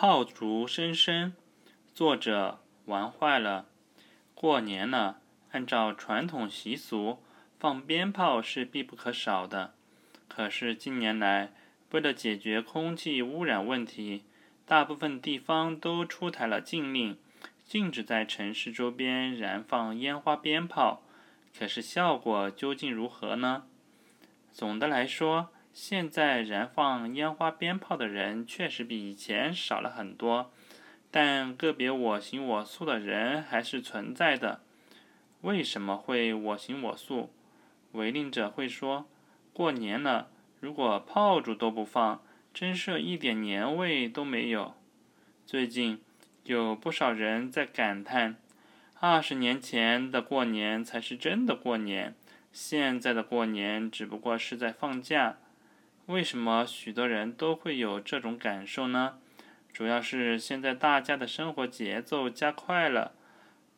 炮竹声声，作者玩坏了。过年了，按照传统习俗，放鞭炮是必不可少的。可是近年来，为了解决空气污染问题，大部分地方都出台了禁令，禁止在城市周边燃放烟花鞭炮。可是效果究竟如何呢？总的来说，现在燃放烟花鞭炮的人确实比以前少了很多，但个别我行我素的人还是存在的。为什么会我行我素？违令者会说：过年了，如果炮竹都不放，真是一点年味都没有。最近有不少人在感叹：二十年前的过年才是真的过年，现在的过年只不过是在放假。为什么许多人都会有这种感受呢？主要是现在大家的生活节奏加快了，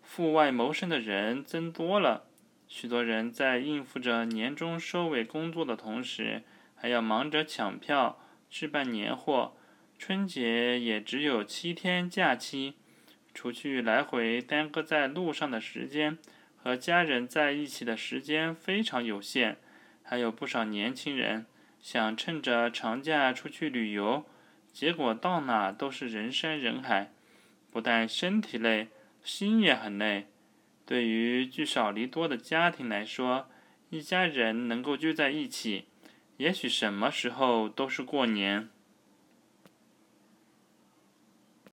户外谋生的人增多了，许多人在应付着年终收尾工作的同时，还要忙着抢票、置办年货。春节也只有七天假期，除去来回耽搁在路上的时间，和家人在一起的时间非常有限。还有不少年轻人。想趁着长假出去旅游，结果到哪都是人山人海，不但身体累，心也很累。对于聚少离多的家庭来说，一家人能够聚在一起，也许什么时候都是过年。